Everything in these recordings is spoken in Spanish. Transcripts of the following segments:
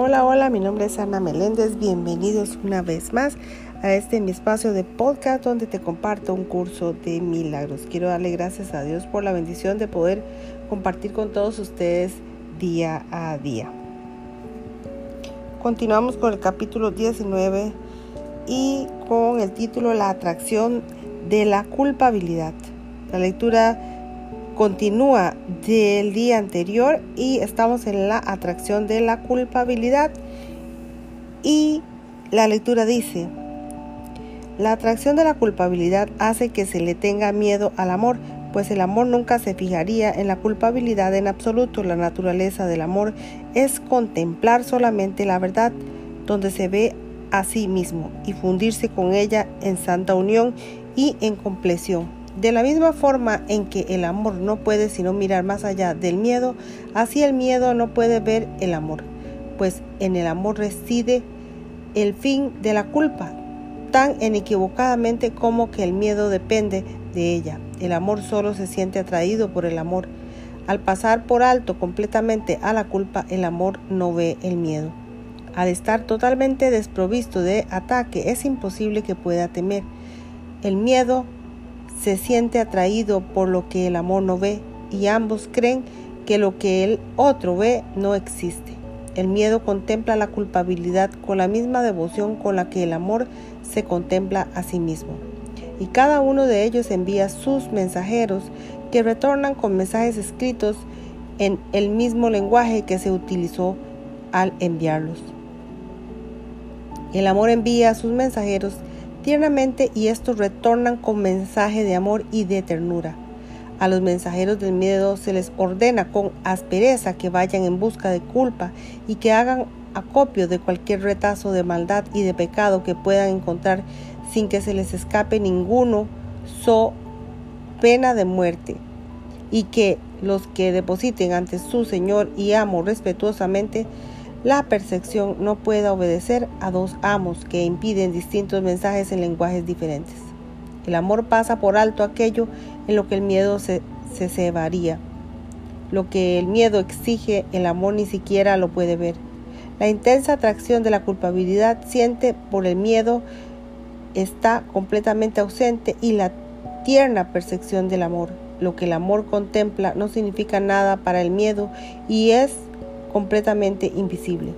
Hola, hola, mi nombre es Ana Meléndez. Bienvenidos una vez más a este mi espacio de podcast donde te comparto un curso de milagros. Quiero darle gracias a Dios por la bendición de poder compartir con todos ustedes día a día. Continuamos con el capítulo 19 y con el título La atracción de la culpabilidad. La lectura continúa del día anterior y estamos en la atracción de la culpabilidad. Y la lectura dice, la atracción de la culpabilidad hace que se le tenga miedo al amor, pues el amor nunca se fijaría en la culpabilidad en absoluto. La naturaleza del amor es contemplar solamente la verdad, donde se ve a sí mismo y fundirse con ella en santa unión y en compleción. De la misma forma en que el amor no puede sino mirar más allá del miedo, así el miedo no puede ver el amor, pues en el amor reside el fin de la culpa, tan inequivocadamente como que el miedo depende de ella. El amor solo se siente atraído por el amor. Al pasar por alto completamente a la culpa, el amor no ve el miedo. Al estar totalmente desprovisto de ataque, es imposible que pueda temer. El miedo se siente atraído por lo que el amor no ve y ambos creen que lo que el otro ve no existe. El miedo contempla la culpabilidad con la misma devoción con la que el amor se contempla a sí mismo. Y cada uno de ellos envía sus mensajeros que retornan con mensajes escritos en el mismo lenguaje que se utilizó al enviarlos. El amor envía a sus mensajeros tiernamente y estos retornan con mensaje de amor y de ternura. A los mensajeros del miedo se les ordena con aspereza que vayan en busca de culpa y que hagan acopio de cualquier retazo de maldad y de pecado que puedan encontrar sin que se les escape ninguno, so pena de muerte, y que los que depositen ante su Señor y amo respetuosamente la percepción no pueda obedecer a dos amos que impiden distintos mensajes en lenguajes diferentes. El amor pasa por alto aquello en lo que el miedo se, se cebaría. Lo que el miedo exige, el amor ni siquiera lo puede ver. La intensa atracción de la culpabilidad siente por el miedo está completamente ausente y la tierna percepción del amor. Lo que el amor contempla no significa nada para el miedo y es completamente invisible.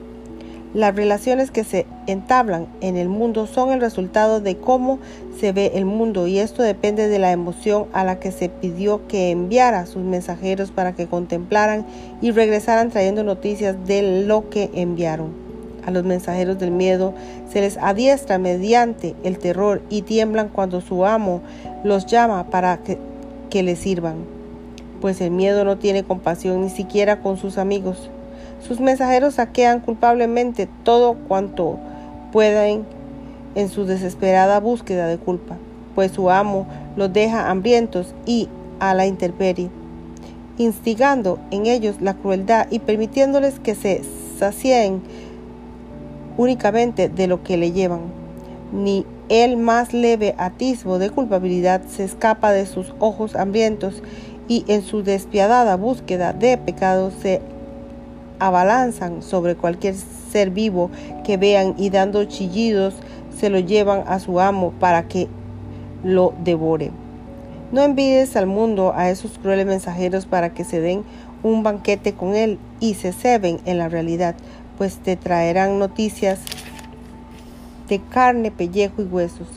Las relaciones que se entablan en el mundo son el resultado de cómo se ve el mundo y esto depende de la emoción a la que se pidió que enviara sus mensajeros para que contemplaran y regresaran trayendo noticias de lo que enviaron. A los mensajeros del miedo se les adiestra mediante el terror y tiemblan cuando su amo los llama para que, que le sirvan, pues el miedo no tiene compasión ni siquiera con sus amigos. Sus mensajeros saquean culpablemente todo cuanto pueden en su desesperada búsqueda de culpa, pues su amo los deja hambrientos y a la intemperie, instigando en ellos la crueldad y permitiéndoles que se sacien únicamente de lo que le llevan. Ni el más leve atisbo de culpabilidad se escapa de sus ojos hambrientos y en su despiadada búsqueda de pecado se abalanzan sobre cualquier ser vivo que vean y dando chillidos se lo llevan a su amo para que lo devore. No envides al mundo a esos crueles mensajeros para que se den un banquete con él y se ceben en la realidad, pues te traerán noticias de carne, pellejo y huesos.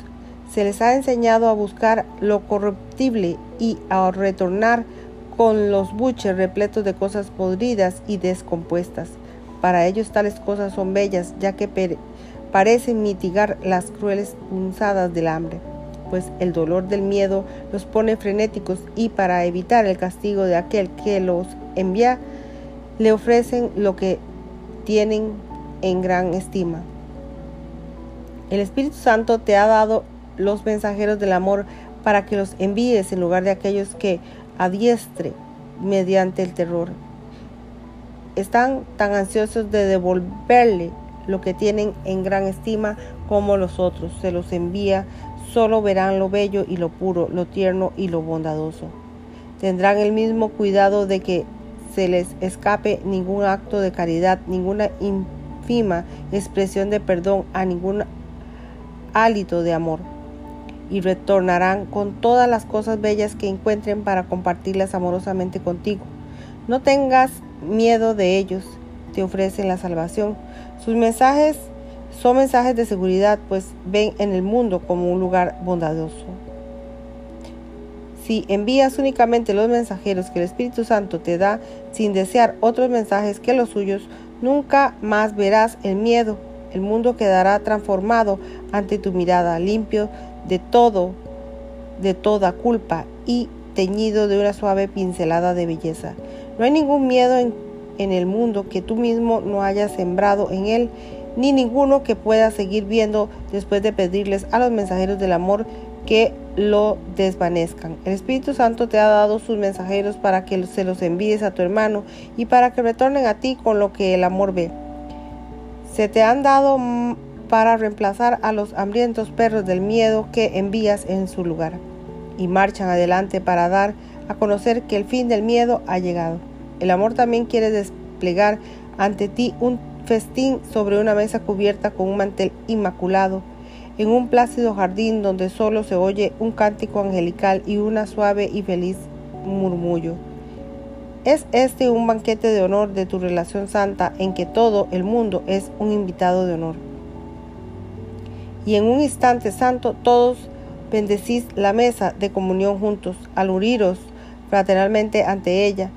Se les ha enseñado a buscar lo corruptible y a retornar con los buches repletos de cosas podridas y descompuestas. Para ellos tales cosas son bellas, ya que parecen mitigar las crueles punzadas del hambre, pues el dolor del miedo los pone frenéticos y para evitar el castigo de aquel que los envía, le ofrecen lo que tienen en gran estima. El Espíritu Santo te ha dado los mensajeros del amor para que los envíes en lugar de aquellos que adiestre mediante el terror. Están tan ansiosos de devolverle lo que tienen en gran estima como los otros. Se los envía, solo verán lo bello y lo puro, lo tierno y lo bondadoso. Tendrán el mismo cuidado de que se les escape ningún acto de caridad, ninguna ínfima expresión de perdón a ningún hálito de amor y retornarán con todas las cosas bellas que encuentren para compartirlas amorosamente contigo. No tengas miedo de ellos, te ofrecen la salvación. Sus mensajes son mensajes de seguridad, pues ven en el mundo como un lugar bondadoso. Si envías únicamente los mensajeros que el Espíritu Santo te da sin desear otros mensajes que los suyos, nunca más verás el miedo. El mundo quedará transformado ante tu mirada, limpio de todo, de toda culpa y teñido de una suave pincelada de belleza. No hay ningún miedo en, en el mundo que tú mismo no hayas sembrado en él, ni ninguno que pueda seguir viendo después de pedirles a los mensajeros del amor que lo desvanezcan. El Espíritu Santo te ha dado sus mensajeros para que se los envíes a tu hermano y para que retornen a ti con lo que el amor ve. Se te han dado para reemplazar a los hambrientos perros del miedo que envías en su lugar y marchan adelante para dar a conocer que el fin del miedo ha llegado. El amor también quiere desplegar ante ti un festín sobre una mesa cubierta con un mantel inmaculado en un plácido jardín donde solo se oye un cántico angelical y una suave y feliz murmullo. Es este un banquete de honor de tu relación santa en que todo el mundo es un invitado de honor. Y en un instante santo todos bendecís la mesa de comunión juntos, al uniros fraternalmente ante ella.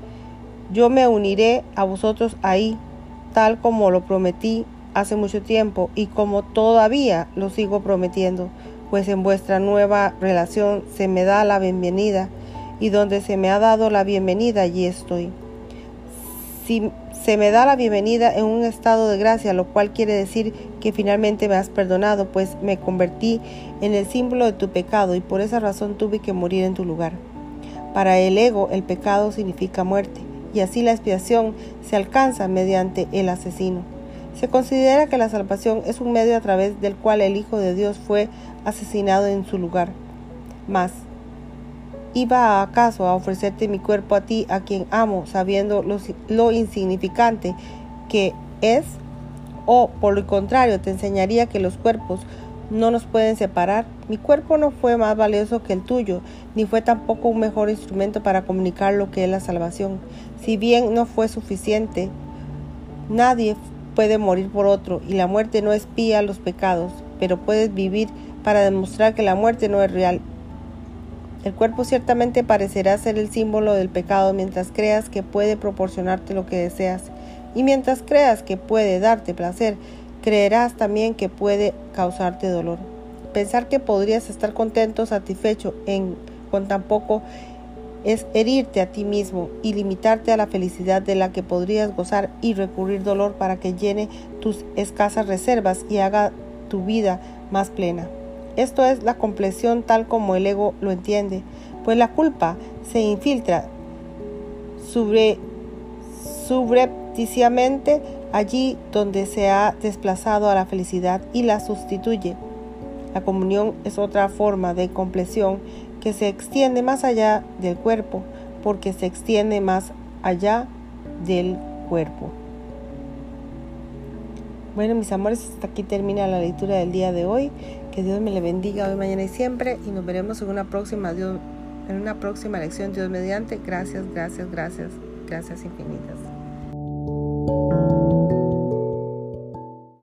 Yo me uniré a vosotros ahí, tal como lo prometí hace mucho tiempo y como todavía lo sigo prometiendo, pues en vuestra nueva relación se me da la bienvenida y donde se me ha dado la bienvenida allí estoy. Si se me da la bienvenida en un estado de gracia, lo cual quiere decir que finalmente me has perdonado, pues me convertí en el símbolo de tu pecado y por esa razón tuve que morir en tu lugar. Para el ego el pecado significa muerte y así la expiación se alcanza mediante el asesino. Se considera que la salvación es un medio a través del cual el Hijo de Dios fue asesinado en su lugar. Mas, ¿iba acaso a ofrecerte mi cuerpo a ti, a quien amo, sabiendo lo, insignificante que es? ¿O por el contrario, te enseñaría que los cuerpos no nos pueden separar? Mi cuerpo no fue más valioso que el tuyo, ni fue tampoco un mejor instrumento para comunicar lo que es la salvación. Si bien no fue suficiente, nadie puede morir por otro y la muerte no espía los pecados, pero puedes vivir para demostrar que la muerte no es real. El cuerpo ciertamente parecerá ser el símbolo del pecado mientras creas que puede proporcionarte lo que deseas y mientras creas que puede darte placer, creerás también que puede causarte dolor. Pensar que podrías estar contento, satisfecho en con tan poco es herirte a ti mismo y limitarte a la felicidad de la que podrías gozar y recurrir dolor para que llene tus escasas reservas y haga tu vida más plena. Esto es la compleción tal como el ego lo entiende, pues la culpa se infiltra subrepticiamente allí donde se ha desplazado a la felicidad y la sustituye. La comunión es otra forma de compleción que se extiende más allá del cuerpo, porque se extiende más allá del cuerpo. Bueno, mis amores, hasta aquí termina la lectura del día de hoy. Que Dios me le bendiga hoy, mañana y siempre. Y nos veremos en una próxima, Dios, en una próxima lección, Dios mediante. Gracias, gracias, gracias, gracias infinitas.